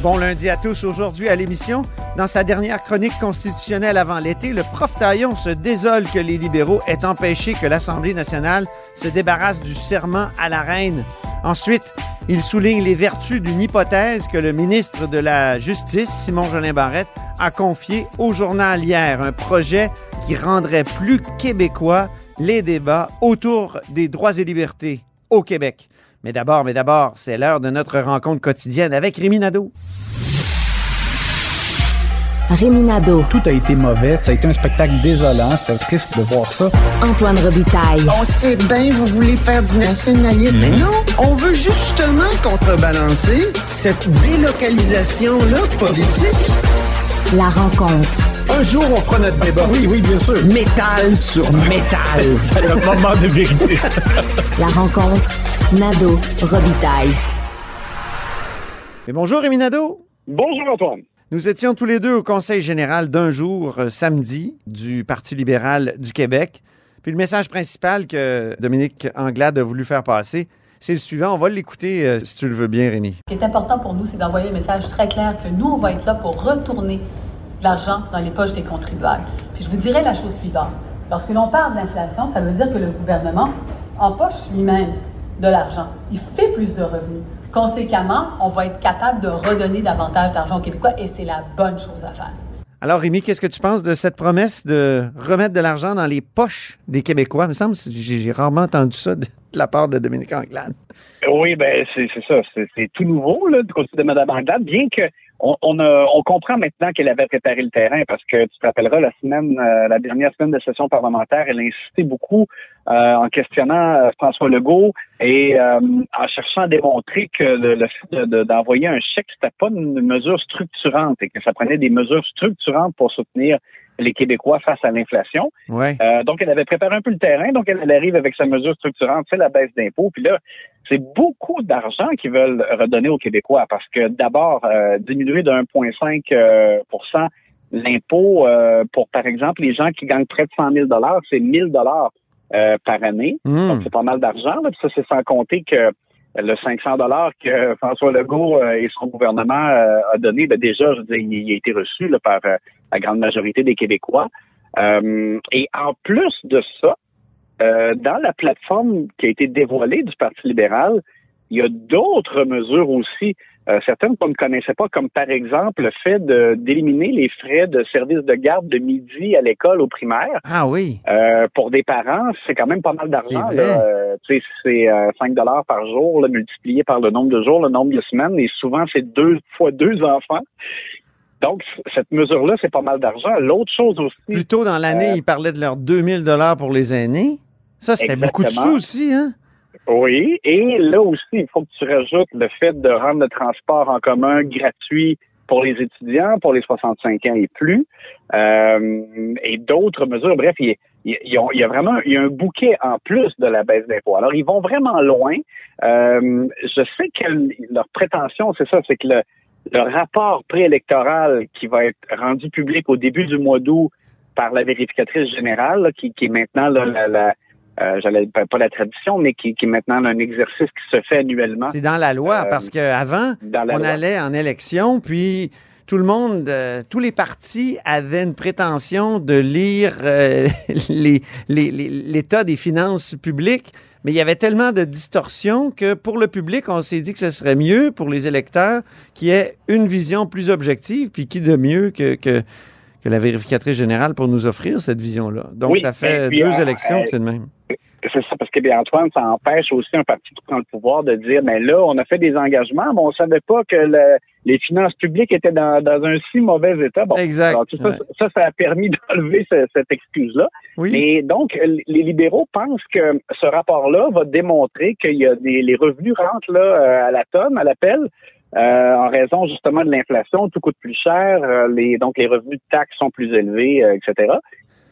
Bon lundi à tous. Aujourd'hui à l'émission, dans sa dernière chronique constitutionnelle avant l'été, le prof Taillon se désole que les libéraux aient empêché que l'Assemblée nationale se débarrasse du serment à la reine. Ensuite, il souligne les vertus d'une hypothèse que le ministre de la Justice, Simon Jolin Barrette, a confié au journal hier, un projet qui rendrait plus québécois les débats autour des droits et libertés au Québec. Mais d'abord, mais d'abord, c'est l'heure de notre rencontre quotidienne avec Rémi Nadeau. Réminado, Tout a été mauvais. Ça a été un spectacle désolant. C'était triste de voir ça. Antoine Robitaille. On sait bien, vous voulez faire du nationalisme. Mais non, on veut justement contrebalancer cette délocalisation-là politique. La rencontre. Un jour, on fera notre débat. Oui, oui, bien sûr. Métal sur métal. C'est le moment de vérité. La rencontre. Nado Robitaille. Mais bonjour Rémi Nadeau. Bonjour Antoine. Nous étions tous les deux au Conseil général d'un jour, euh, samedi, du Parti libéral du Québec. Puis le message principal que Dominique Anglade a voulu faire passer, c'est le suivant. On va l'écouter euh, si tu le veux bien, Rémi. Ce qui est important pour nous, c'est d'envoyer le message très clair que nous, on va être là pour retourner de l'argent dans les poches des contribuables. Puis je vous dirais la chose suivante. Lorsque l'on parle d'inflation, ça veut dire que le gouvernement empoche lui-même de l'argent. Il fait plus de revenus. Conséquemment, on va être capable de redonner davantage d'argent aux Québécois et c'est la bonne chose à faire. Alors, Rémi, qu'est-ce que tu penses de cette promesse de remettre de l'argent dans les poches des Québécois? Il me semble que j'ai rarement entendu ça de la part de Dominique Anglade. Oui, ben c'est ça, c'est tout nouveau là, du côté de Mme Anglade, bien que on, comprend maintenant qu'elle avait préparé le terrain parce que tu te rappelleras la semaine, euh, la dernière semaine de session parlementaire, elle a insisté beaucoup euh, en questionnant euh, François Legault et en cherchant à démontrer que le, fait de- de- d'envoyer un chèque, c'était pas une mesure structurante et que ça prenait des mesures structurantes pour soutenir les Québécois face à l'inflation. Ouais. Euh, donc, elle avait préparé un peu le terrain. Donc, elle, elle arrive avec sa mesure structurante, c'est la baisse d'impôts. Puis là, c'est beaucoup d'argent qu'ils veulent redonner aux Québécois parce que d'abord, euh, diminuer de 1,5 euh, pour cent l'impôt euh, pour, par exemple, les gens qui gagnent près de 100 000 c'est 1000 dollars euh, par année. Hmm. Donc, c'est pas mal d'argent. Ça, c'est sans compter que le 500 dollars que François Legault euh, et son gouvernement euh, a donné, ben déjà, je il, il a été reçu là, par euh, la grande majorité des Québécois. Euh, et en plus de ça, euh, dans la plateforme qui a été dévoilée du Parti libéral, il y a d'autres mesures aussi, euh, certaines qu'on ne connaissait pas, comme par exemple le fait d'éliminer les frais de service de garde de midi à l'école au primaire. Ah oui. Euh, pour des parents, c'est quand même pas mal d'argent. C'est. Euh, tu sais, c'est euh, 5 dollars par jour, là, multiplié par le nombre de jours, le nombre de semaines, et souvent c'est deux fois deux enfants. Donc, cette mesure-là, c'est pas mal d'argent. L'autre chose aussi, Plus tôt dans l'année, Euh, il parlait de leurs 2000 dollars pour les aînés. Ça, c'était beaucoup de sous aussi, hein? Oui, et là aussi, il faut que tu rajoutes le fait de rendre le transport en commun gratuit pour les étudiants, pour les 65 ans et plus, euh, et d'autres mesures. Bref, il y, a, vraiment il y a un bouquet en plus de la baisse d'impôts. Alors, ils vont vraiment loin. Euh, je sais que leur prétention, c'est ça, c'est que le, le rapport préélectoral qui va être rendu public au début du mois d'août par la vérificatrice générale, là, qui, qui est maintenant là, la, la euh, j'allais pas pas la tradition, mais qui, qui est maintenant un exercice qui se fait annuellement C'est dans la loi, Euh, parce qu'avant, on loi. allait en élection, puis tout le monde, euh, tous les partis avaient une prétention de lire euh, les- les- les- l'état des finances publiques, mais il y avait tellement de distorsions que pour le public, on s'est dit que ce serait mieux pour les électeurs qui aient une vision plus objective, puis qui de mieux que, que, que la vérificatrice générale pour nous offrir cette vision-là. Donc, Oui, ça fait puis, deux euh, élections que c'est de même. C'est ça, parce que bien Antoine, ça empêche aussi un parti qui prend le pouvoir de dire, mais là, on a fait des engagements, mais on savait pas que le, les finances publiques étaient dans, dans, un si mauvais état. Bon, exact. Alors, tout ça, ça, ça, a permis d'enlever ce, cette excuse-là. Oui. Mais donc, les libéraux pensent que ce rapport-là va démontrer qu'il y a des les revenus rentrent là euh, à la tonne, à l'appel. Euh, en raison justement de l'inflation, tout coûte plus cher, euh, les, donc les revenus de taxes sont plus élevés, euh, etc.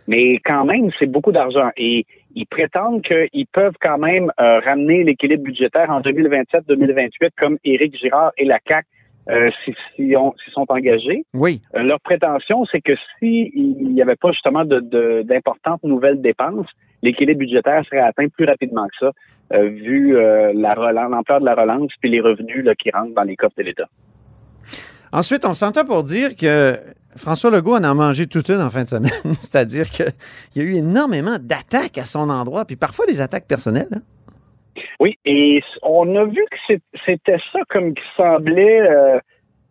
Mais quand même, c'est beaucoup d'argent. Et ils prétendent qu'ils peuvent quand même euh, ramener l'équilibre budgétaire en 2027-2028, comme Éric Girard et la CAC euh, s'ils si, si sont engagés. Oui. Euh, leur prétention, c'est que s'il n'y avait pas justement d'importantes de, nouvelles dépenses, l'équilibre budgétaire serait atteint plus rapidement que ça, euh, vu l'ampleur de la relance puis les revenus là, qui rentrent dans les coffres de l'État. Ensuite, on s'entend pour dire que François Legault en a mangé toute une en fin de semaine. C'est-à-dire qu'il y a eu énormément d'attaques à son endroit, puis parfois des attaques personnelles. Hein? Oui, et on a vu que c'était ça comme qui semblait euh,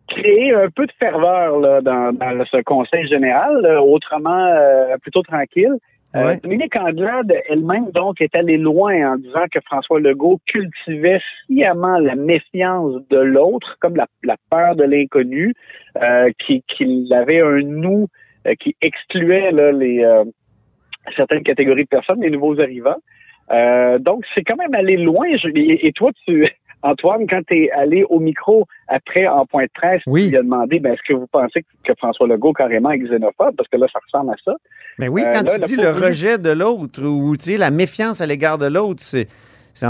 créer un peu de ferveur dans, ce conseil général, autrement euh, plutôt tranquille. Ouais. Euh, Dominique Anglade elle-même, donc, est allée loin en disant que François Legault cultivait sciemment la méfiance de l'autre, comme la, la, peur de l'inconnu, euh, qu'il qui avait un nous euh, qui excluait là, les euh, certaines catégories de personnes, les nouveaux arrivants. Euh, donc, c'est quand même aller loin. Je, et, et, toi, tu, Antoine, quand tu es allé au micro après en point de presse, oui. tu lui as demandé ben, est-ce que vous pensez que François Legault carrément est xénophobe? Parce que là, ça ressemble à ça. Mais oui, quand euh, là, tu dis le rejet de l'autre ou tu sais, la méfiance à l'égard de l'autre, c'est.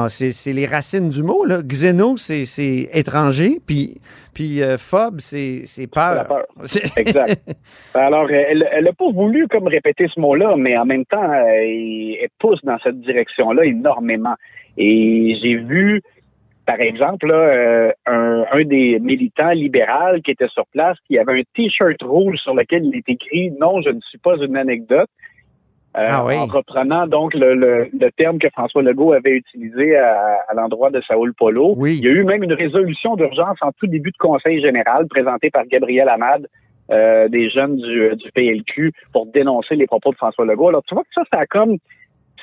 C'est les racines du mot. Là. Xéno, c'est étranger, puis, puis euh, phobe, c'est peur. La peur. exact. Alors, elle n'a pas voulu comme répéter ce mot-là, mais en même temps, elle, elle pousse dans cette direction-là énormément. Et j'ai vu, par exemple, là, euh, un, un, des militants libéraux qui était sur place, qui avait un T-shirt rouge sur lequel il est écrit « Non, je ne suis pas une anecdote ». Euh, ah oui. en reprenant donc le, le, le, terme que François Legault avait utilisé à, à l'endroit de Saoul Polo. Oui. Il y a eu même une résolution d'urgence en tout début de conseil général présentée par Gabriel Amad, euh, des jeunes du, du, PLQ, pour dénoncer les propos de François Legault. Alors tu vois que ça, ça a comme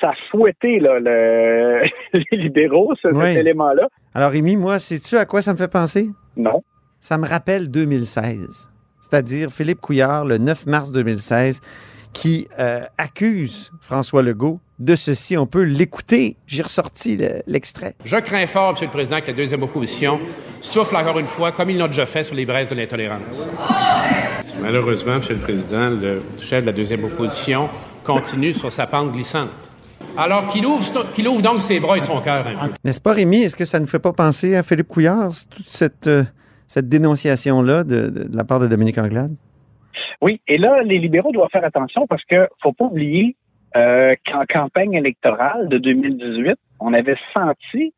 ça a fouetté là, le, les libéraux, ce, oui. cet élément-là. Alors Rémi, moi, sais-tu à quoi ça me fait penser? Non. Ça me rappelle 2016, c'est-à-dire Philippe Couillard, le 9 mars 2016, qui euh, accuse François Legault de ceci. On peut l'écouter. J'ai ressorti l'extrait. Le, Je crains fort, M. le Président, que la deuxième opposition souffle encore une fois, comme ils l'ont déjà fait, sur les braises de l'intolérance. Malheureusement, M. le Président, le chef de la deuxième opposition continue sur sa pente glissante. Alors qu'il ouvre, qu'il ouvre donc ses bras et son cœur un peu. N'est-ce pas, Rémi? Est-ce que ça ne fait pas penser à Philippe Couillard, toute cette, euh, cette dénonciation-là de, de, de la part de Dominique Anglade? Oui, et là, les libéraux doivent faire attention parce que faut pas oublier euh, qu'en campagne électorale de 2018, on avait senti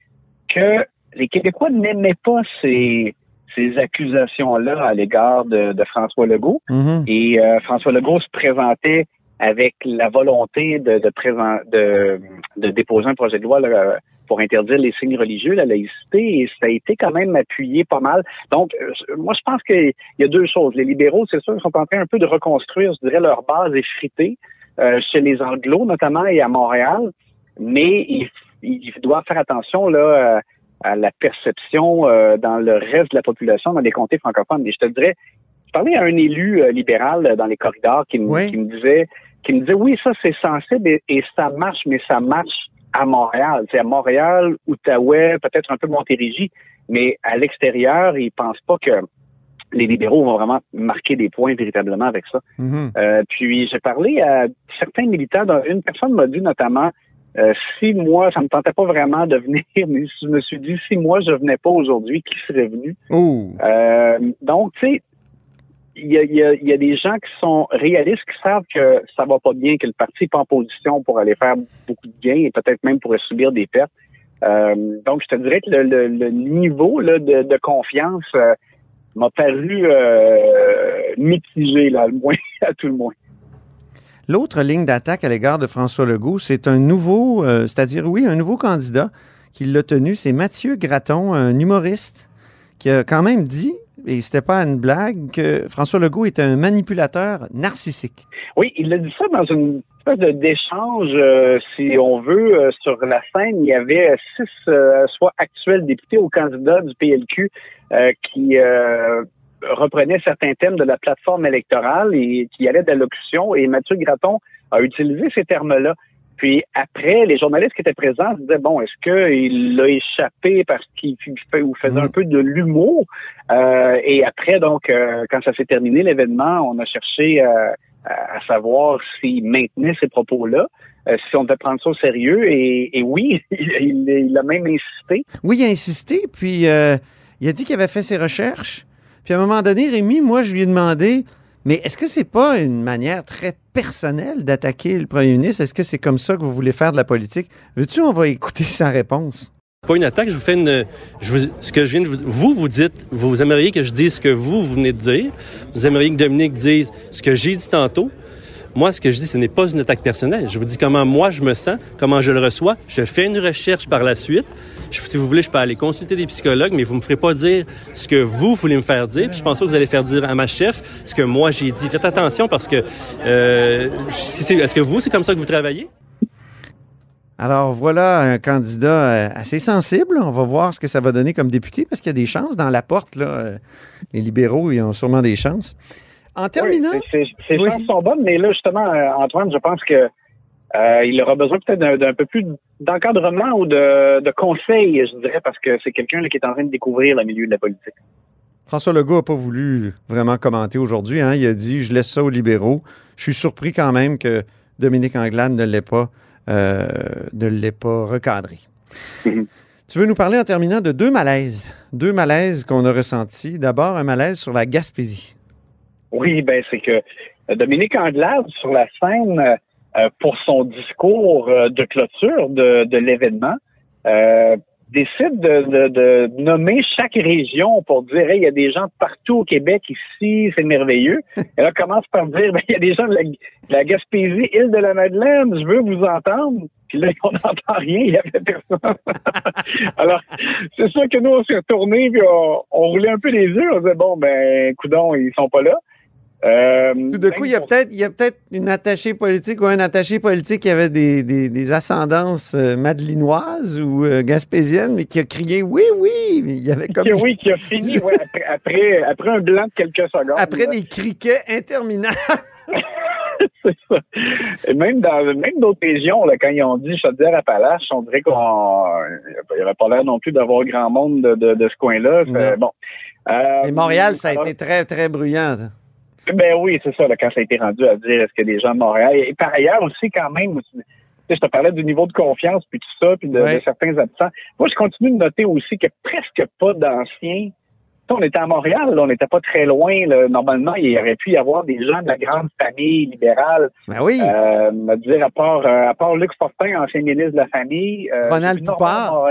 que les Québécois n'aimaient pas ces, ces accusations-là à l'égard de, de, François Legault. Mm -hmm. Et euh, François Legault se présentait avec la volonté de, de, présent, de, de déposer un projet de loi là, pour interdire les signes religieux, la laïcité, et ça a été quand même appuyé pas mal. Donc, euh, moi, je pense qu'il y a deux choses. Les libéraux, c'est sûr, ils sont en train un peu de reconstruire, je dirais, leur base effritée euh, chez les Anglos, notamment, et à Montréal, mais ils, ils doivent faire attention là à la perception euh, dans le reste de la population, dans les comtés francophones. Et je te dirais, je parlais à un élu euh, libéral dans les corridors qui me, oui. qui me disait qui me disait oui, ça c'est sensible et, et, ça marche, mais ça marche à Montréal. C'est à Montréal, Outaouais, peut-être un peu Montérégie, mais à l'extérieur, ils pensent pas que les libéraux vont vraiment marquer des points véritablement avec ça. Mm -hmm. euh, puis j'ai parlé à certains militants. Une personne m'a dit notamment euh, si moi, ça me tentait pas vraiment de venir, mais je me suis dit si moi je venais pas aujourd'hui, qui serait venu? Oh. Euh, donc, tu sais, il y, a, des gens qui sont réalistes, qui savent que ça va pas bien, que le parti n'est pas en position pour aller faire beaucoup de gains et peut-être même pourrait subir des pertes. Euh, donc, je te dirais que le, niveau de, confiance euh, m'a paru euh, mitigé, là, le moins, à tout le moins. L'autre ligne d'attaque à l'égard de François Legault, c'est un nouveau, c'est-à-dire, oui, un nouveau candidat qui l'a tenu, c'est Mathieu Graton, un humoriste, qui a quand même dit et c'était pas une blague, que François Legault est un manipulateur narcissique. Oui, il a dit ça dans une espèce d'échange, euh, si on veut, euh, sur la scène. Il y avait six, euh, soit actuels députés ou candidats du PLQ qui reprenaient certains thèmes de la plateforme électorale et qui allaient d'allocution. Et Mathieu Graton a utilisé ces termes-là. Puis après, les journalistes qui étaient présents se disaient bon, est-ce qu'il l'a échappé parce qu'il faisait un peu de l'humour? Et après, donc, quand ça s'est terminé l'événement, on a cherché à savoir s'il maintenait ces propos-là, euh, si on devait prendre ça au sérieux. Et, oui, il, a même insisté. Oui, il a insisté, puis euh, il a dit qu'il avait fait ses recherches. Puis à un moment donné, Rémi, moi, je lui ai demandé, mais est-ce que c'est pas une manière très personnelle d'attaquer le premier ministre? Est-ce que c'est comme ça que vous voulez faire de la politique? Veux-tu, on va écouter sa réponse pas une attaque, je vous fais une. ce que je viens de vous. Vous, vous dites, vous aimeriez que je dise ce que vous, vous venez de dire. Vous aimeriez que Dominique dise ce que j'ai dit tantôt. Moi, ce que je dis, ce n'est pas une attaque personnelle. Je vous dis comment moi je me sens, comment je le reçois. Je fais une recherche par la suite. si vous voulez, je peux aller consulter des psychologues, mais vous me ferez pas dire ce que vous voulez me faire dire. Puis je pense que vous allez faire dire à ma chef ce que moi j'ai dit. Faites attention parce que euh, est-ce que vous, c'est comme ça que vous travaillez? Alors voilà un candidat euh, assez sensible. On va voir ce que ça va donner comme député parce qu'il y a des chances dans la porte. Euh, les libéraux, ils ont sûrement des chances. En terminant. ces chances sont bonnes, mais là, justement, euh, Antoine, je pense que il aura besoin peut-être d'un peu plus d'encadrement ou de, de conseils, je dirais, parce que c'est quelqu'un qui est en train de découvrir le milieu de la politique. François Legault n'a pas voulu vraiment commenter aujourd'hui. Hein. Il a dit Je laisse ça aux libéraux. Je suis surpris quand même que Dominique Anglade ne l'ait pas euh, ne l'ait pas recadré. Mhm. Tu veux nous parler en terminant de deux malaises, deux malaises qu'on a ressentis. D'abord, un malaise sur la Gaspésie. Oui, ben c'est que Dominique Anglade, sur la scène, euh, pour son discours euh, de clôture de, de l'événement, décide de, de, nommer chaque région pour dire il y a des gens partout au Québec ici, c'est merveilleux. Et là, commence par dire ben, il y a des gens de la, Gaspésie, île de la Madeleine, je veux vous entendre. Puis là, on n'entend rien, il n'y avait personne. Alors, c'est sûr que nous, on s'est retournés, puis on, on, roulait un peu les yeux, on disait bon, ben, coudons, ils sont pas là. Euh, Tout de coup, il y a peut-être peut une attachée politique ou un attaché politique qui avait des, des, ascendances euh, madelinoises ou euh, gaspésiennes, mais qui a crié oui, oui. Il y avait comme... Oui, qui a fini après, après, un blanc de quelques secondes. Après des criquets interminables. c'est ça. Et même dans même d'autres régions, là, quand ils ont dit Chaudière-Appalaches, on dirait qu'on il n'y avait pas l'air non plus d'avoir grand monde de, de, ce coin-là. Bon. Mais Montréal, ça a été très, très bruyant. Ça. Ben oui, c'est ça, là, quand ça a été rendu à dire est-ce que des gens de Montréal. Et, par ailleurs aussi, quand même, je te parlais du niveau de confiance, puis tout ça, puis de, certains absents. Moi, je continue de noter aussi que presque pas d'anciens. On était à Montréal, là, on n'était pas très loin. Là. Normalement, il aurait pu y avoir des gens de la grande famille libérale. Ben oui. Euh, me dire à part, euh, à part Luc Fortin, ancien ministre de la famille. Euh, Ronald Poupard.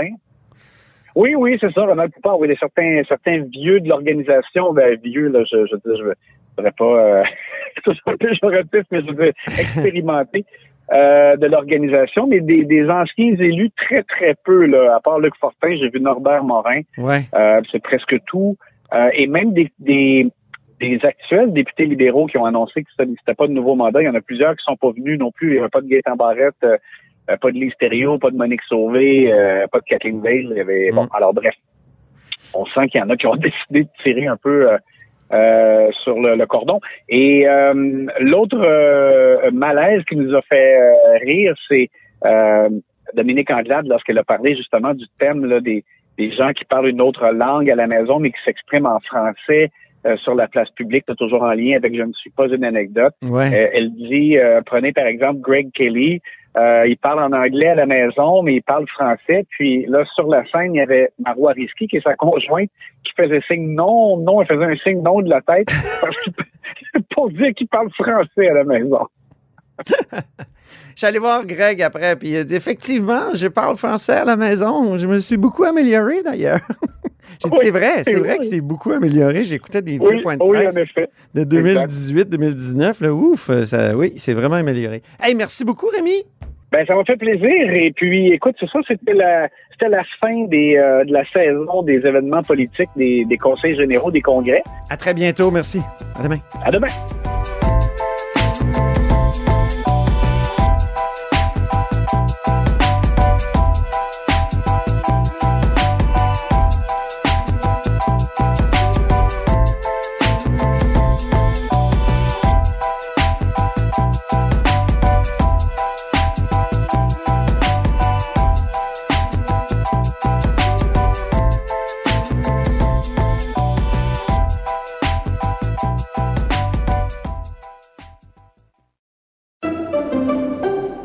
Oui, oui, c'est ça, Ronald Poupard. Oui, certains, certains vieux de l'organisation, ben, vieux, là, je, je, je, voudrais pas euh, péjoratif, mais je veux expérimenter euh, de l'organisation, mais des, des, anciens élus très, très peu, là, à part Luc Fortin, j'ai vu Norbert Morin. Ouais. Euh, c'est presque tout. Euh, et même des, des, des, actuels députés libéraux qui ont annoncé que c'était pas de nouveau mandat. Il y en a plusieurs qui sont pas venus non plus. Il n'y avait pas de Gaëtan Barrette, pas de Lise pas de Monique Sauvé, pas de Kathleen Veil. Il y avait, bon, mm. alors bref, on sent qu'il y en a qui ont décidé de tirer un peu euh, sur le, cordon. Et euh, l'autre euh, malaise qui nous a fait rire, c'est Dominique Anglade lorsqu'elle a parlé justement du thème là, des, des gens qui parlent une autre langue à la maison mais qui s'expriment en français sur la place publique, toujours en lien avec Je ne suis pas une anecdote. elle dit, prenez par exemple Greg Kelly, euh, il parle en anglais à la maison, mais il parle français. Puis là, sur la scène, il y avait Marois Risky, qui est sa conjointe, qui faisait signe non, non, elle faisait un signe non de la tête pour dire qu'il parle français à la maison. J'allais voir Greg après, puis il a dit effectivement, je parle français à la maison. Je me suis beaucoup amélioré d'ailleurs. J'ai dit, c'est vrai, c'est vrai que c'est beaucoup amélioré. J'écoutais des vieux points de presse de 2018-2019. Ouf, ça, oui, c'est vraiment amélioré. Hey, merci beaucoup, Rémi. Ben, ça m'a fait plaisir. Et puis, écoute, c'est ça, c'était la, c'était la fin des, euh, de la saison des événements politiques, des, des conseils généraux, des congrès. À très bientôt. Merci. À demain. À demain.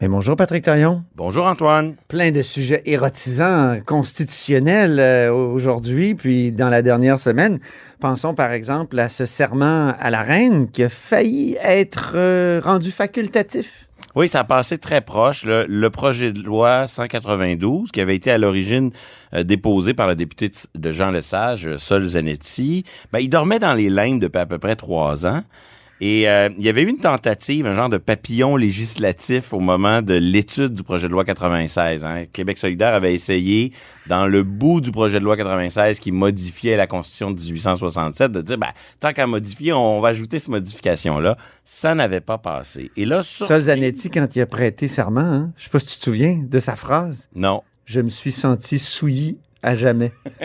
Mais bonjour Patrick Taillon. Bonjour Antoine. Plein de sujets érotisants constitutionnels euh, aujourd'hui, puis dans la dernière semaine. Pensons par exemple à ce serment à la reine qui a failli être euh, rendu facultatif. Oui, ça a passé très proche. Le, le projet de loi 192, qui avait été à l'origine euh, déposé par le député de Jean Lesage, Sol Zanetti, ben, il dormait dans les limbes depuis à peu près trois ans. Et euh, il y avait eu une tentative, un genre de papillon législatif au moment de l'étude du projet de loi 96. Hein. Québec solidaire avait essayé, dans le bout du projet de loi 96 qui modifiait la Constitution de 1867, de dire, ben, tant qu'à modifier, on va ajouter cette modification-là. Ça n'avait pas passé. Et là, sur... Sol Zanetti, quand il a prêté serment, hein, je sais pas si tu te souviens de sa phrase. Non. Je me suis senti souilli à jamais.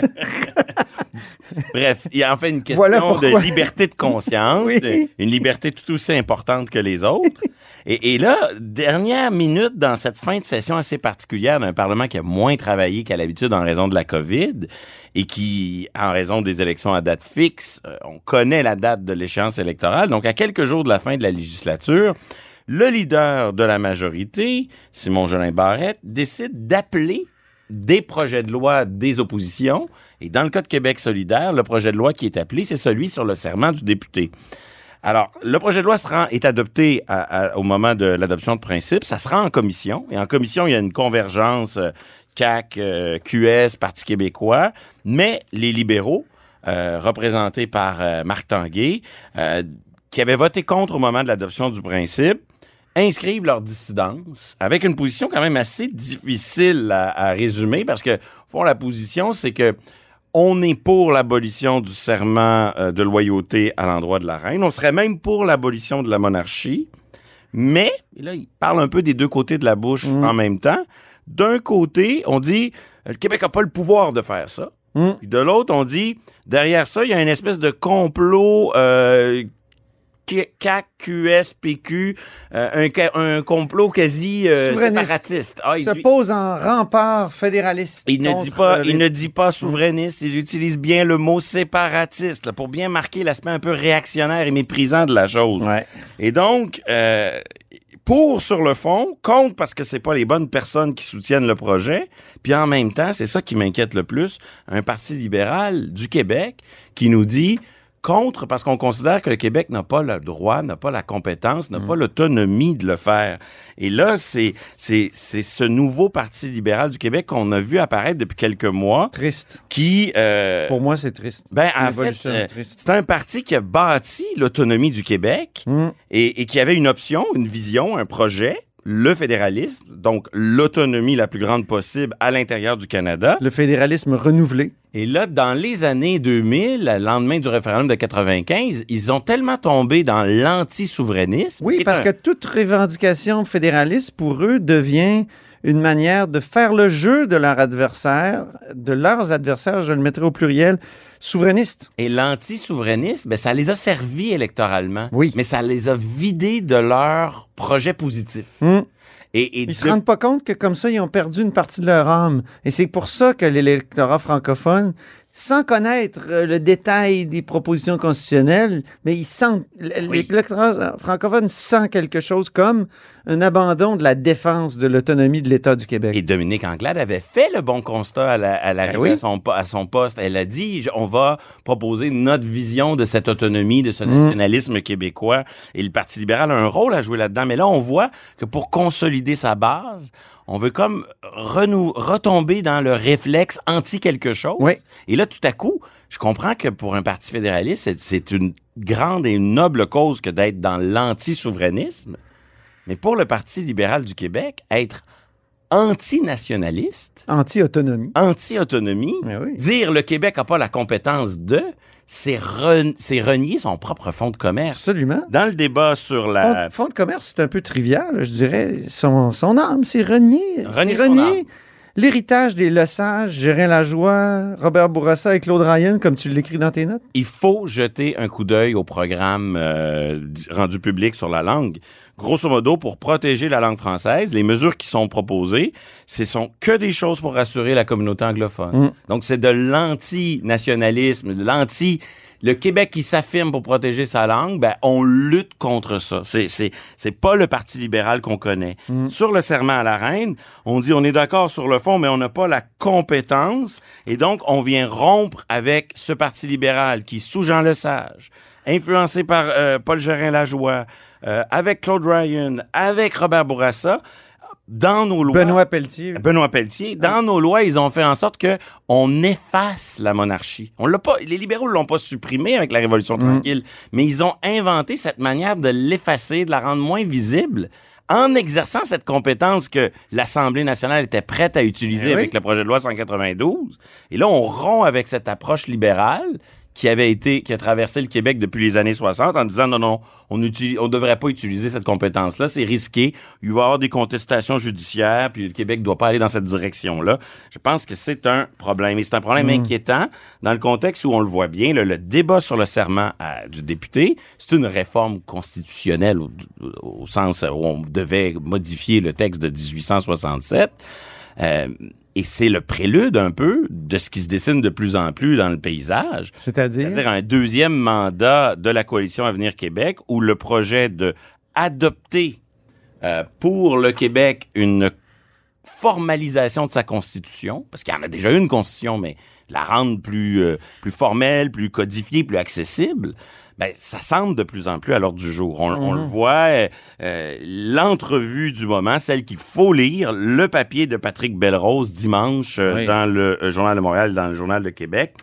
Bref, il y a en fait une question Voilà de liberté de conscience, Oui. une liberté tout aussi importante que les autres. Et, et là, dernière minute dans cette fin de session assez particulière d'un Parlement qui a moins travaillé qu'à l'habitude en raison de la COVID et qui, en raison des élections à date fixe, euh, on connaît la date de l'échéance électorale. Donc, à quelques jours de la fin de la législature, le leader de la majorité, Simon Jolin Barrette, décide d'appeler des projets de loi des oppositions. Et dans le cas de Québec solidaire, le projet de loi qui est appelé, c'est celui sur le serment du député. Alors, le projet de loi est adopté au moment de l'adoption de principe. Ça sera en commission. Et en commission, il y a une convergence euh, CAC, euh, QS, Parti québécois. Mais les libéraux, euh, représentés par euh, Marc Tanguay, euh, qui avaient voté contre au moment de l'adoption du principe, inscrivent leur dissidence avec une position quand même assez difficile à, à résumer parce que, au fond, la position, c'est que on est pour l'abolition du serment euh, de loyauté à l'endroit de la reine. On serait même pour l'abolition de la monarchie. Mais, et là, il parle un peu des deux côtés de la bouche en même temps. D'un côté, on dit, euh, le Québec n'a pas le pouvoir de faire ça. Puis de l'autre, on dit, derrière ça, il y a une espèce de complot euh, CAC, QS, PQ, euh, un, un complot quasi euh, séparatiste. Ah, il se pose en rempart fédéraliste. il ne, dit pas, euh, il ne dit pas souverainiste, il utilise bien le mot séparatiste là, pour bien marquer l'aspect un peu réactionnaire et méprisant de la chose. Et donc, euh, pour sur le fond, contre parce que c'est pas les bonnes personnes qui soutiennent le projet, puis en même temps, c'est ça qui m'inquiète le plus, un parti libéral du Québec qui nous dit contre parce qu'on considère que le Québec n'a pas le droit, n'a pas la compétence, n'a pas l'autonomie de le faire. Et là, c'est ce nouveau parti libéral du Québec qu'on a vu apparaître depuis quelques mois. Triste. Qui euh, Pour moi, c'est triste. ben, en fait, euh, c'est un parti qui a bâti l'autonomie du Québec Mm. et, et qui avait une option, une vision, un projet, le fédéralisme, donc l'autonomie la plus grande possible à l'intérieur du Canada. Le fédéralisme renouvelé. Et là, dans les années 2000, le lendemain du référendum de 95, ils ont tellement tombé dans l'anti-souverainisme. Oui, parce un- que toute revendication fédéraliste, pour eux, devient une manière de faire le jeu de leur adversaire, de leurs adversaires, je le mettrai au pluriel, souverainistes. Et l'anti-souverainisme, ben, ça les a servis électoralement. Oui. Mais ça les a vidés de leur projet positif. Et, et Ils se de- rendent pas compte que comme ça, ils ont perdu une partie de leur âme. Et c'est pour ça que l'électorat francophone sans connaître euh, le détail des propositions constitutionnelles, mais ils sentent, l'électorat francophone sent quelque chose comme un abandon de la défense de l'autonomie de l'État du Québec. Et Dominique Anglade avait fait le bon constat à, la, à Ben oui. à, son, po- à son poste. Elle a dit, on va proposer notre vision de cette autonomie, de ce Mm. nationalisme québécois. Et le Parti libéral a un rôle à jouer là-dedans. Mais là, on voit que pour consolider sa base, on veut comme renou- retomber dans le réflexe anti quelque chose. Et là, tout à coup, je comprends que pour un parti fédéraliste, c'est- c'est une grande et une noble cause que d'être dans l'anti-souverainisme. Mais pour le Parti libéral du Québec, être anti-nationaliste, Anti-autonomie. anti-autonomie, dire le Québec n'a pas la compétence de, c'est re- c'est renier son propre fonds de commerce. Absolument. Dans le débat sur la... Fonds, fonds de commerce, c'est un peu trivial, je dirais. Son, son âme, c'est renier. Renier renier l'héritage des Lesage, Gérin Lajoie, Robert Bourassa et Claude Ryan, comme tu l'écris dans tes notes. Il faut jeter un coup d'œil au programme euh, rendu public sur la langue. Grosso modo, pour protéger la langue française, les mesures qui sont proposées, ce sont que des choses pour rassurer la communauté anglophone. Mm. Donc, c'est de l'anti-nationalisme, de l'anti... Le Québec qui s'affirme pour protéger sa langue, ben, on lutte contre ça. C'est, c'est, c'est pas le Parti libéral qu'on connaît. Sur le serment à la reine, on dit on est d'accord sur le fond, mais on n'a pas la compétence. Et donc, on vient rompre avec ce Parti libéral qui, sous Jean Lesage, influencé par euh, Paul Gérin-Lajoie, euh, avec Claude Ryan, avec Robert Bourassa, dans nos lois. Benoît Pelletier. Benoît Pelletier. Dans nos lois, ils ont fait en sorte que on efface la monarchie. On l'a pas, les libéraux l'ont pas supprimé avec la Révolution tranquille, mais ils ont inventé cette manière de l'effacer, de la rendre moins visible. En exerçant cette compétence que l'Assemblée nationale était prête à utiliser Eh oui. avec le projet de loi 192. Et là, on rompt avec cette approche libérale qui avait été, qui a traversé le Québec depuis les années 60 en disant non, non, on ne on devrait pas utiliser cette compétence-là, c'est risqué, il va y avoir des contestations judiciaires, puis le Québec doit pas aller dans cette direction-là. Je pense que c'est un problème. Et c'est un problème Mm. inquiétant dans le contexte où on le voit bien, le, le débat sur le serment à- du député, c'est une réforme constitutionnelle au, au sens où on devait modifier le texte de 1867. Euh, et c'est le prélude un peu de ce qui se dessine de plus en plus dans le paysage. C'est-à-dire? C'est-à-dire un deuxième mandat de la coalition Avenir Québec où le projet de adopter euh, pour le Québec une formalisation de sa constitution, parce qu'il y en a déjà une constitution, mais la rendre plus, euh, plus formelle, plus codifiée, plus accessible, ben, ça semble de plus en plus à l'ordre du jour. On, on le voit, euh, l'entrevue du moment, celle qu'il faut lire, le papier de Patrick Belrose dimanche euh, Oui. dans le euh, Journal de Montréal, dans le Journal de Québec.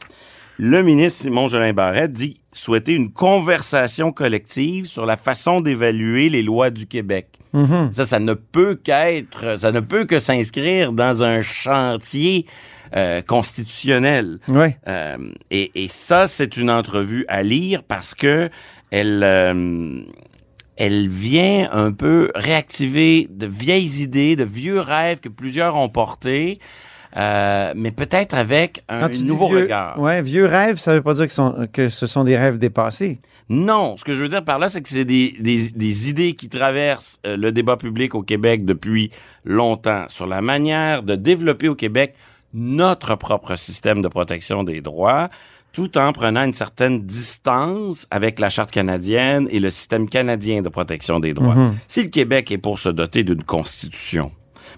Le ministre Simon Jolin Barrette dit souhaiter une conversation collective sur la façon d'évaluer les lois du Québec. Mhm. Ça, ça ne peut qu'être, ça ne peut que s'inscrire dans un chantier euh, constitutionnel. Ouais. Euh, et, et ça, c'est une entrevue à lire parce que elle, euh, elle vient un peu réactiver de vieilles idées, de vieux rêves que plusieurs ont portés, euh, mais peut-être avec un nouveau vieux, regard. Ouais, vieux rêves, ça veut pas dire que, sont- que ce sont des rêves dépassés. Non, ce que je veux dire par là, c'est que c'est des, des, des idées qui traversent euh, le débat public au Québec depuis longtemps sur la manière de développer au Québec notre propre système de protection des droits, tout en prenant une certaine distance avec la Charte canadienne et le système canadien de protection des droits. Mhm. Si le Québec est pour se doter d'une constitution,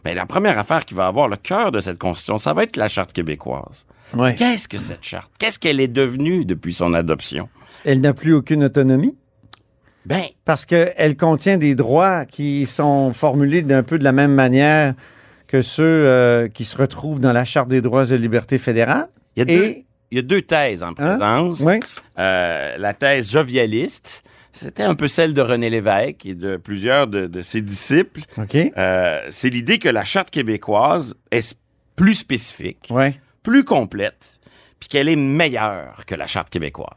ben, la première affaire qui va avoir le cœur de cette constitution, ça va être la Charte québécoise. Ouais. Qu'est-ce que cette charte? Qu'est-ce qu'elle est devenue depuis son adoption? Elle n'a plus aucune autonomie? Ben, Parce qu'elle contient des droits qui sont formulés d'un peu de la même manière que ceux euh, qui se retrouvent dans la Charte des droits et libertés fédérales. Il y a deux, il y a deux thèses en présence. Oui. Euh, la thèse jovialiste, c'était un peu celle de René Lévesque et de plusieurs de, de ses disciples. Euh, c'est l'idée que la charte québécoise est plus spécifique, Ouais. plus complète, puis qu'elle est meilleure que la charte québécoise.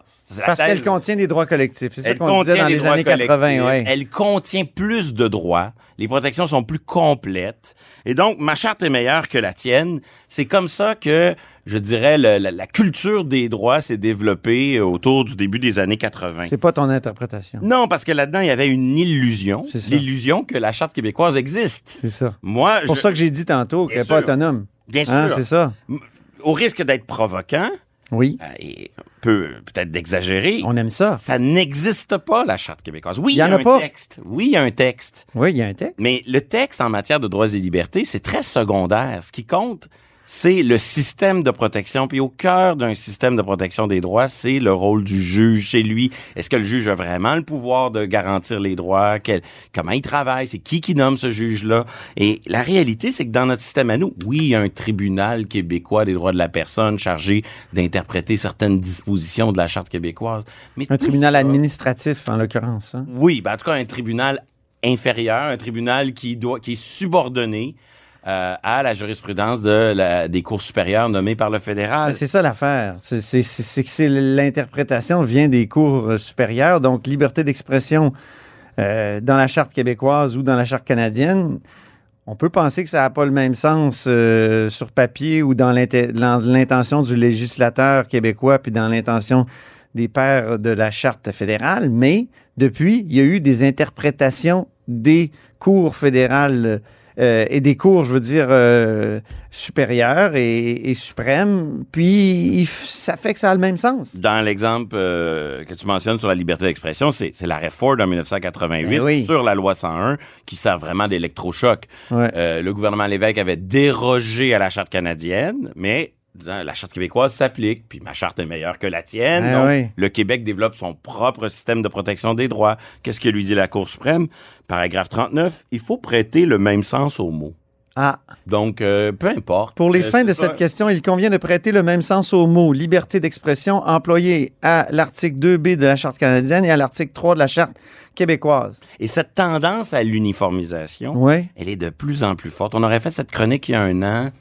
Parce qu'elle contient des droits collectifs. C'est ça elle qu'on disait contient dans les années 80. collectifs. Ouais. Elle contient plus de droits. Les protections sont plus complètes. Et donc, ma charte est meilleure que la tienne. C'est comme ça que, je dirais, le- la, la culture des droits s'est développée autour du début des années 80. C'est pas ton interprétation. Non, parce que là-dedans, il y avait une illusion. C'est ça. L'illusion que la charte québécoise existe. C'est ça. Moi, C'est pour je- ça que j'ai dit tantôt qu'elle n'est pas sûr. autonome. Bien sûr. Hein, c'est ça. au risque d'être provoquant, Oui. euh, et peu peut-être d'exagérer. On aime ça. Ça n'existe pas, la Charte québécoise. Oui, Il y en a a un pas. texte. Oui, il y a un texte. Oui, il y a un texte. Mais le texte en matière de droits et libertés, c'est très secondaire. Ce qui compte, c'est le système de protection. Puis au cœur d'un système de protection des droits, c'est le rôle du juge chez lui. Est-ce que le juge a vraiment le pouvoir de garantir les droits? Quel- comment il travaille? C'est qui qui nomme ce juge-là? Et la réalité, c'est que dans notre système à nous, oui, il y a un tribunal québécois des droits de la personne chargé d'interpréter certaines dispositions de la Charte québécoise. Mais Un tribunal ça- administratif, en l'occurrence. hein? oui, ben en tout cas, un tribunal inférieur, un tribunal qui, doit, qui est subordonné euh, à la jurisprudence des cours supérieures nommées par le fédéral. Ben, C'est ça l'affaire. C'est que l'interprétation vient des cours euh, supérieurs, donc liberté d'expression euh, dans la charte québécoise ou dans la charte canadienne. On peut penser que ça n'a pas le même sens sur papier ou dans l'intention du législateur québécois puis dans l'intention des pères de la charte fédérale, mais depuis, il y a eu des interprétations des cours fédérales euh, et des cours, je veux dire, euh, supérieurs et, et suprêmes, puis il ça fait que ça a le même sens. Dans l'exemple euh, que tu mentionnes sur la liberté d'expression, c'est l'arrêt Ford en 1988 Ben oui. sur la loi 101 qui sert vraiment d'électrochoc. Ouais. Euh, le gouvernement Lévesque avait dérogé à la charte canadienne, mais disant la charte québécoise s'applique, puis ma charte est meilleure que la tienne. Ah donc, oui. le Québec développe son propre système de protection des droits. Qu'est-ce que lui dit la Cour suprême? Paragraphe 39, il faut prêter le même sens aux mots. Ah, Donc, euh, peu importe. pour les Euh, fins de ça. cette question, il convient de prêter le même sens aux mots liberté d'expression employé à l'article 2B de la Charte canadienne et à l'article 3 de la Charte québécoise. Et cette tendance à l'uniformisation, elle est de plus en plus forte. On aurait fait cette chronique il y a un an.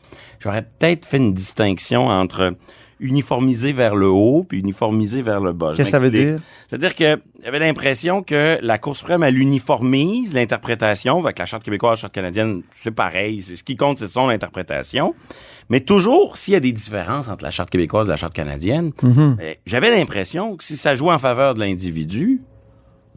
J'aurais peut-être fait une distinction entre uniformiser vers le haut puis uniformiser vers le bas. Qu'est-ce que ça veut dire? C'est-à-dire que j'avais l'impression que la Cour suprême, elle uniformise l'interprétation, avec la Charte québécoise, la Charte canadienne, c'est pareil. Ce qui compte, c'est son interprétation. Mais toujours, s'il y a des différences entre la Charte québécoise et la Charte canadienne, Mhm. eh, j'avais l'impression que si ça jouait en faveur de l'individu,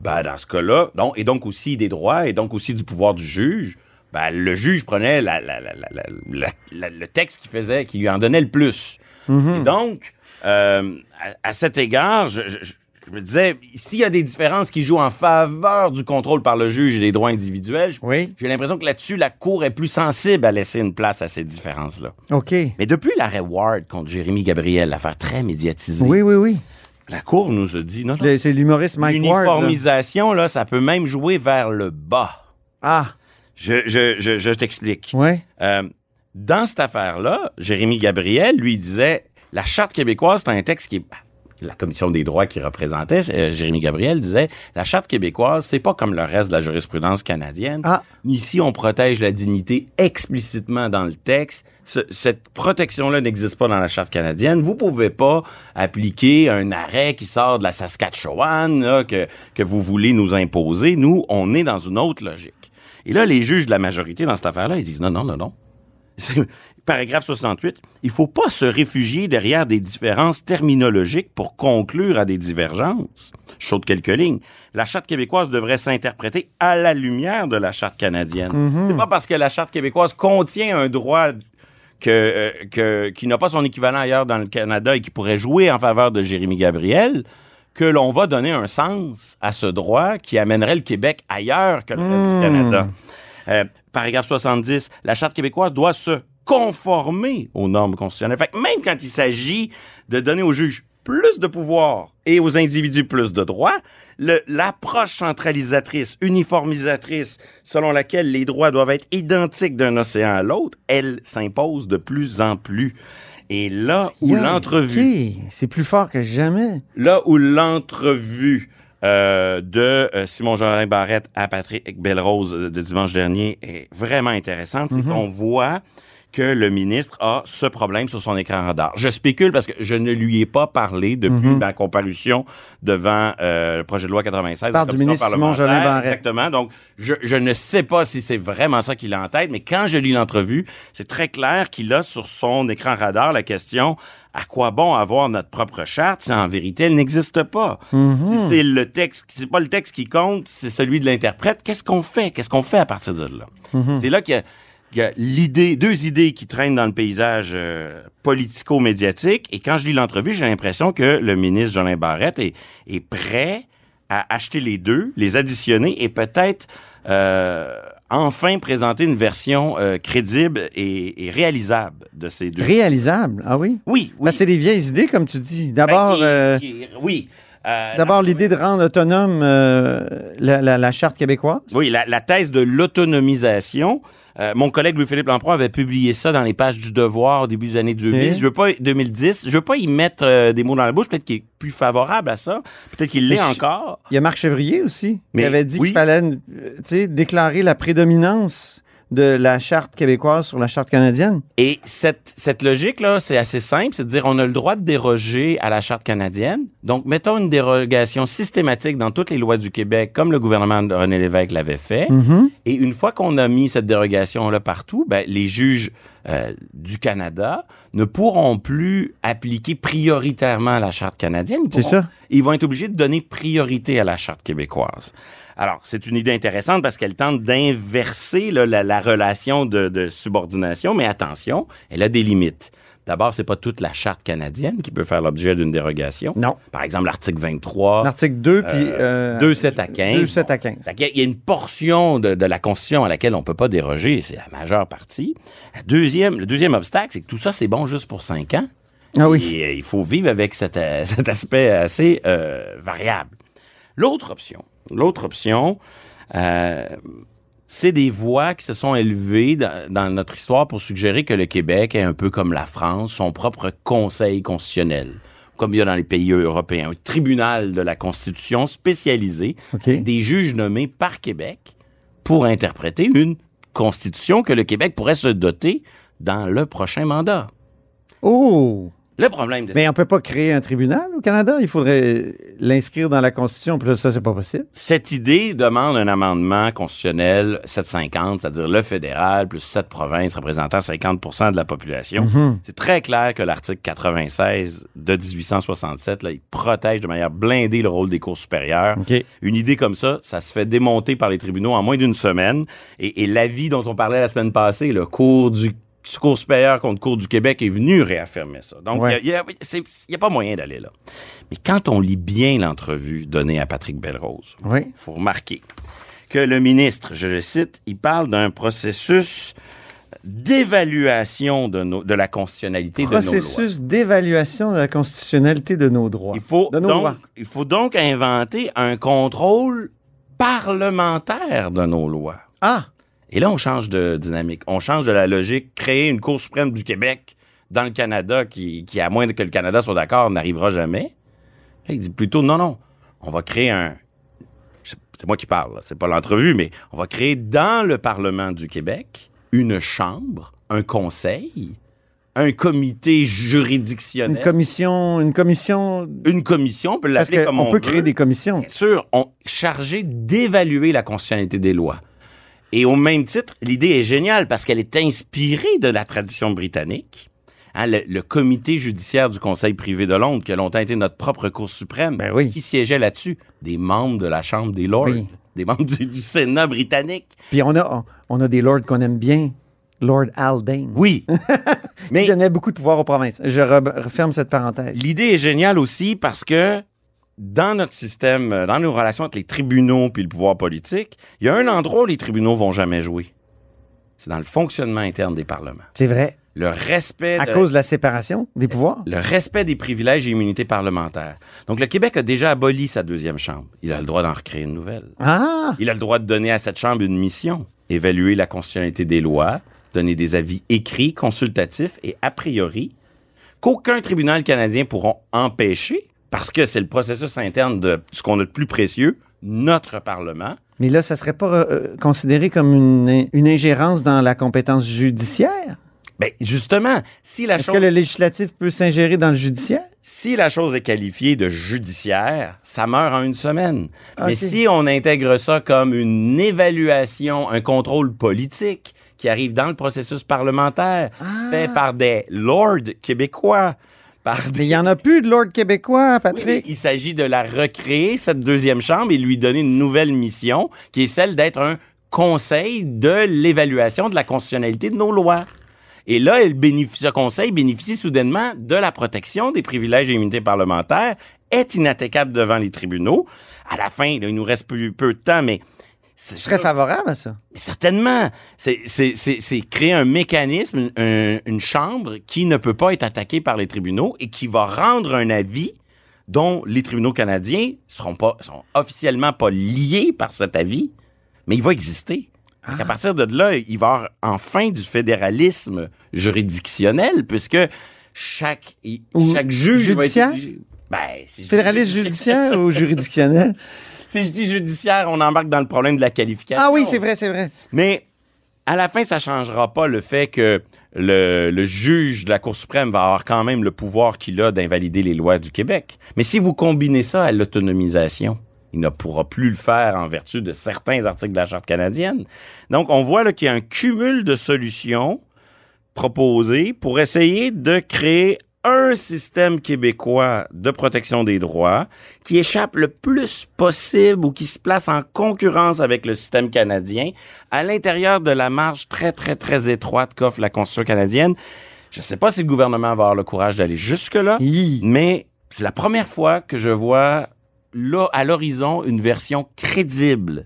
ben, dans ce cas-là, donc, et donc aussi des droits, et donc aussi du pouvoir du juge, ben, le juge prenait la- la- la- le texte qui faisait, qui lui en donnait le plus. Et donc, euh, à, à cet égard, je, je- je- je me disais, s'il y a des différences qui jouent en faveur du contrôle par le juge et des droits individuels, Oui. j'ai l'impression que là-dessus, la Cour est plus sensible à laisser une place à ces différences-là. OK. Mais depuis l'arrêt Ward contre Jérémy Gabriel, l'affaire très médiatisée, Oui, oui, oui. La Cour nous a dit, non, C'est l'humoriste Mike Ward. là. L'uniformisation, là, ça peut même jouer vers le bas. Ah, Je, je, je, je t'explique. ouais. Euh, dans cette affaire-là, Jérémy Gabriel, lui, disait la Charte québécoise, c'est un texte qui est. La Commission des droits qui représentait euh, Jérémy Gabriel disait la Charte québécoise, c'est pas comme le reste de la jurisprudence canadienne. Ah. Ici, on protège la dignité explicitement dans le texte. Ce- cette protection-là n'existe pas dans la Charte canadienne. Vous pouvez pas appliquer un arrêt qui sort de la Saskatchewan là, que, que vous voulez nous imposer. Nous, on est dans une autre logique. Et là, les juges de la majorité dans cette affaire-là, ils disent non, non, non, non. Paragraphe 68. Il faut pas se réfugier derrière des différences terminologiques pour conclure à des divergences. Je saute quelques lignes. La Charte québécoise devrait s'interpréter à la lumière de la Charte canadienne. C'est pas parce que la Charte québécoise contient un droit que, euh, que- qui n'a pas son équivalent ailleurs dans le Canada et qui pourrait jouer en faveur de Jérémy Gabriel que l'on va donner un sens à ce droit qui amènerait le Québec ailleurs que le reste du Canada. Euh, paragraphe 70, la Charte québécoise doit se conformer aux normes constitutionnelles. Fait que même quand il s'agit de donner aux juges plus de pouvoir et aux individus plus de droits, l'approche centralisatrice, uniformisatrice, selon laquelle les droits doivent être identiques d'un océan à l'autre, elle s'impose de plus en plus. Et là où Yeah, l'entrevue. C'est plus fort que jamais. là où l'entrevue euh, de euh, Simon Jean Barrette à Patrick Belrose euh, de dimanche dernier est vraiment intéressante, c'est qu'on voit que le ministre a ce problème sur son écran radar. Je spécule parce que je ne lui ai pas parlé depuis ma comparution devant euh, le projet de loi 96. Tu parles la du ministre Simon. Exactement. Donc, je, je ne sais pas si c'est vraiment ça qu'il a en tête, mais quand je lis l'entrevue, c'est très clair qu'il a sur son écran radar la question à quoi bon avoir notre propre charte si en vérité elle n'existe pas? Si c'est le texte, c'est pas le texte qui compte, c'est celui de l'interprète, qu'est-ce qu'on fait? Qu'est-ce qu'on fait à partir de là? C'est là que il y a l'idée, deux idées qui traînent dans le paysage euh, politico-médiatique. Et quand je lis l'entrevue, j'ai l'impression que le ministre Jolin Barrette est, est prêt à acheter les deux, les additionner et peut-être euh, enfin présenter une version euh, crédible et, et réalisable de ces deux. Réalisable, ah oui? Oui, oui. c'est des vieilles idées, comme tu dis. D'abord, Ben, euh, oui. Euh, d'abord l'idée de rendre autonome euh, la, la- la charte québécoise? Oui, la, la thèse de l'autonomisation. Euh, mon collègue Louis-Philippe Lamproie avait publié ça dans les pages du Devoir au début des années 2000. Ok. Je veux pas 2010. Je veux pas y mettre des mots dans la bouche. Peut-être qu'il est plus favorable à ça. Peut-être qu'il l'est encore. Il y a Marc Chevrier aussi, Mais qui avait dit oui. qu'il fallait déclarer la prédominance de la charte québécoise sur la charte canadienne. Et cette, cette logique-là, c'est assez simple, c'est de dire on a le droit de déroger à la Charte canadienne. Donc, mettons une dérogation systématique dans toutes les lois du Québec, comme le gouvernement de René Lévesque l'avait fait. Mhm. Et une fois qu'on a mis cette dérogation-là partout, ben, les juges euh, du Canada ne pourront plus appliquer prioritairement la Charte canadienne. Ils C'est ça. Ils vont être obligés de donner priorité à la Charte québécoise. Alors, c'est une idée intéressante parce qu'elle tente d'inverser la relation de, de subordination, mais attention, elle a des limites. D'abord, c'est pas toute la charte canadienne qui peut faire l'objet d'une dérogation. Non. Par exemple, l'article 23. L'article 2, puis... Euh, euh, 2, 7 à 15. 2, 7 à 15. Fait qu'il y a- Il y a une portion de, de la Constitution à laquelle on peut pas déroger, c'est la majeure partie. La deuxième, le deuxième obstacle, c'est que tout ça, c'est bon juste pour cinq ans. Ah oui. Et euh, il faut vivre avec cet, euh, cet aspect assez euh, variable. L'autre option, l'autre option, euh, c'est des voix qui se sont élevées dans, dans notre histoire pour suggérer que le Québec est un peu comme la France, son propre conseil constitutionnel, comme il y a dans les pays européens, un tribunal de la Constitution spécialisé, des juges nommés par Québec pour interpréter une constitution que le Québec pourrait se doter dans le prochain mandat. Oh! Le problème de Mais on peut pas créer un tribunal au Canada? Il faudrait l'inscrire dans la Constitution. Puis là, ça, c'est pas possible. Cette idée demande un amendement constitutionnel 750, c'est-à-dire le fédéral plus sept provinces représentant 50% de la population. Mhm. C'est très clair que l'article 96 de 1867, là, il protège de manière blindée le rôle des cours supérieures. Une idée comme ça, ça se fait démonter par les tribunaux en moins d'une semaine. Et, et l'avis dont on parlait la semaine passée, le cours du Cour supérieur contre Cour du Québec est venu réaffirmer ça. Donc, il Ouais. n'y a, pas moyen d'aller là. Mais quand on lit bien l'entrevue donnée à Patrick Belrose, il faut remarquer que le ministre, je le cite, il parle d'un processus d'évaluation de, nos- de la constitutionnalité de nos lois. Processus d'évaluation de la constitutionnalité de nos droits. Il faut, de nos donc, lois. il faut donc inventer un contrôle parlementaire de nos lois. Ah! Et là, on change de dynamique. On change de la logique. Créer une Cour suprême du Québec dans le Canada qui, qui à moins que le Canada soit d'accord, n'arrivera jamais. Là, il dit plutôt, non, non, on va créer un... C'est moi qui parle, c'est pas l'entrevue, mais on va créer dans le Parlement du Québec une chambre, un conseil, un comité juridictionnel. Une commission, une commission. Une commission, on peut l'appeler comme on peut veut. créer des commissions. Bien sûr, on, chargé d'évaluer la constitutionnalité des lois. Et au même titre, l'idée est géniale parce qu'elle est inspirée de la tradition britannique. Hein, le, le comité judiciaire du Conseil privé de Londres, qui a longtemps été notre propre Cour suprême, qui siégeait là-dessus, des membres de la Chambre des Lords, Oui. des membres du, du Sénat britannique. Puis on a, on, a des lords qu'on aime bien. Lord Haldane. Oui. Mais... Qui donnait beaucoup de pouvoir aux provinces. Je re- referme cette parenthèse. L'idée est géniale aussi parce que dans notre système, euh, dans nos relations entre les tribunaux puis le pouvoir politique, il y a un endroit où les tribunaux vont jamais jouer. C'est dans le fonctionnement interne des parlements. C'est vrai. Le respect À de- cause de la séparation des pouvoirs? le respect des privilèges et immunités parlementaires. Donc, le Québec a déjà aboli sa deuxième chambre. Il a le droit d'en recréer une nouvelle. Ah! Il a le droit de donner à cette chambre une mission. Évaluer la constitutionnalité des lois, donner des avis écrits, consultatifs et a priori, qu'aucun tribunal canadien pourra empêcher, parce que c'est le processus interne de ce qu'on a de plus précieux, notre Parlement. Mais là, ça serait pas euh, considéré comme une, une ingérence dans la compétence judiciaire? Ben, justement, si la Est-ce chose... que le législatif peut s'ingérer dans le judiciaire? Si la chose est qualifiée de judiciaire, ça meurt en une semaine. Mais Ok. si on intègre ça comme une évaluation, un contrôle politique qui arrive dans le processus parlementaire, fait par des lords québécois, par Mais il n'y en a plus de Lord québécois, Patrick. il s'agit de la recréer, cette deuxième chambre, et lui donner une nouvelle mission, qui est celle d'être un conseil de l'évaluation de la constitutionnalité de nos lois. Et là, elle bénéficie, ce conseil bénéficie soudainement de la protection des privilèges et immunités parlementaires, est inattaquable devant les tribunaux. À la fin, là, il nous reste plus peu de temps, mais Je serais favorable à ça. Certainement. C'est- créer un mécanisme, un- une chambre qui ne peut pas être attaquée par les tribunaux et qui va rendre un avis dont les tribunaux canadiens seront pas sont officiellement pas liés par cet avis, mais il va exister. À partir de là, il va y avoir enfin du fédéralisme juridictionnel, puisque chaque, il- Ou chaque juge va être judiciaire? Ben, Fédéraliste judiciaire ou juridictionnel? Si je dis judiciaire, on embarque dans le problème de la qualification. Ah oui, c'est vrai, c'est vrai. Mais à la fin, ça ne changera pas le fait que le, le juge de la Cour suprême va avoir quand même le pouvoir qu'il a d'invalider les lois du Québec. Mais si vous combinez ça à l'autonomisation, il ne pourra plus le faire en vertu de certains articles de la Charte canadienne. Donc, on voit là qu'il y a un cumul de solutions proposées pour essayer de créer un système québécois de protection des droits qui échappe le plus possible ou qui se place en concurrence avec le système canadien. À l'intérieur de la marge très, très, très étroite qu'offre la Constitution canadienne. Je ne sais pas si le gouvernement va avoir le courage d'aller jusque-là, mais c'est la première fois que je vois là, à l'horizon une version crédible,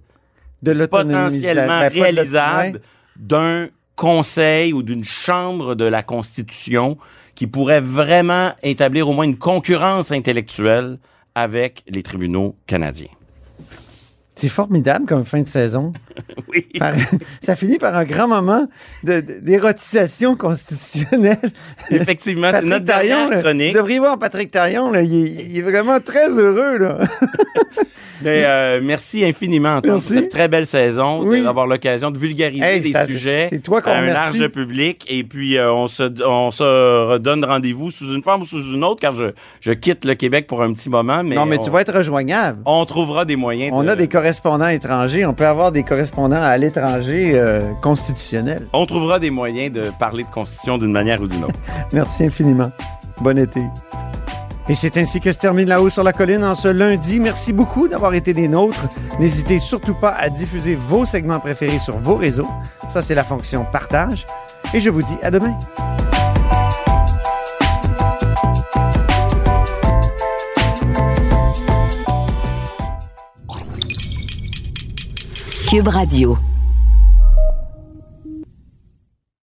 De potentiellement Ben, réalisable d'un conseil ou d'une chambre de la Constitution qui pourrait vraiment établir au moins une concurrence intellectuelle avec les tribunaux canadiens. C'est formidable comme fin de saison. oui. ça finit par un grand moment de- de- d'érotisation constitutionnelle. Effectivement, c'est notre dernière là, chronique. Vous devriez voir Patrick Tarion, là, il, est, il est vraiment très heureux. Là. Mais, euh, merci infiniment, Antoine, Merci. pour cette très belle saison, Oui. d'avoir l'occasion de vulgariser Hey, des sujets c'est toi à un large public. Et puis, euh, on, se, on se redonne rendez-vous sous une forme ou sous une autre, car je, je quitte le Québec pour un petit moment. Mais non, mais on, tu vas être rejoignable. on trouvera des moyens On de- a des correspondants étrangers. On peut avoir des correspondants à l'étranger euh, constitutionnels. On trouvera des moyens de parler de constitution d'une manière ou d'une autre. Merci infiniment. Bon été. Et c'est ainsi que se termine La Haut sur la Colline en ce lundi. Merci beaucoup d'avoir été des nôtres. N'hésitez surtout pas à diffuser vos segments préférés sur vos réseaux. Ça, c'est la fonction partage. Et je vous dis à demain. Cube Radio.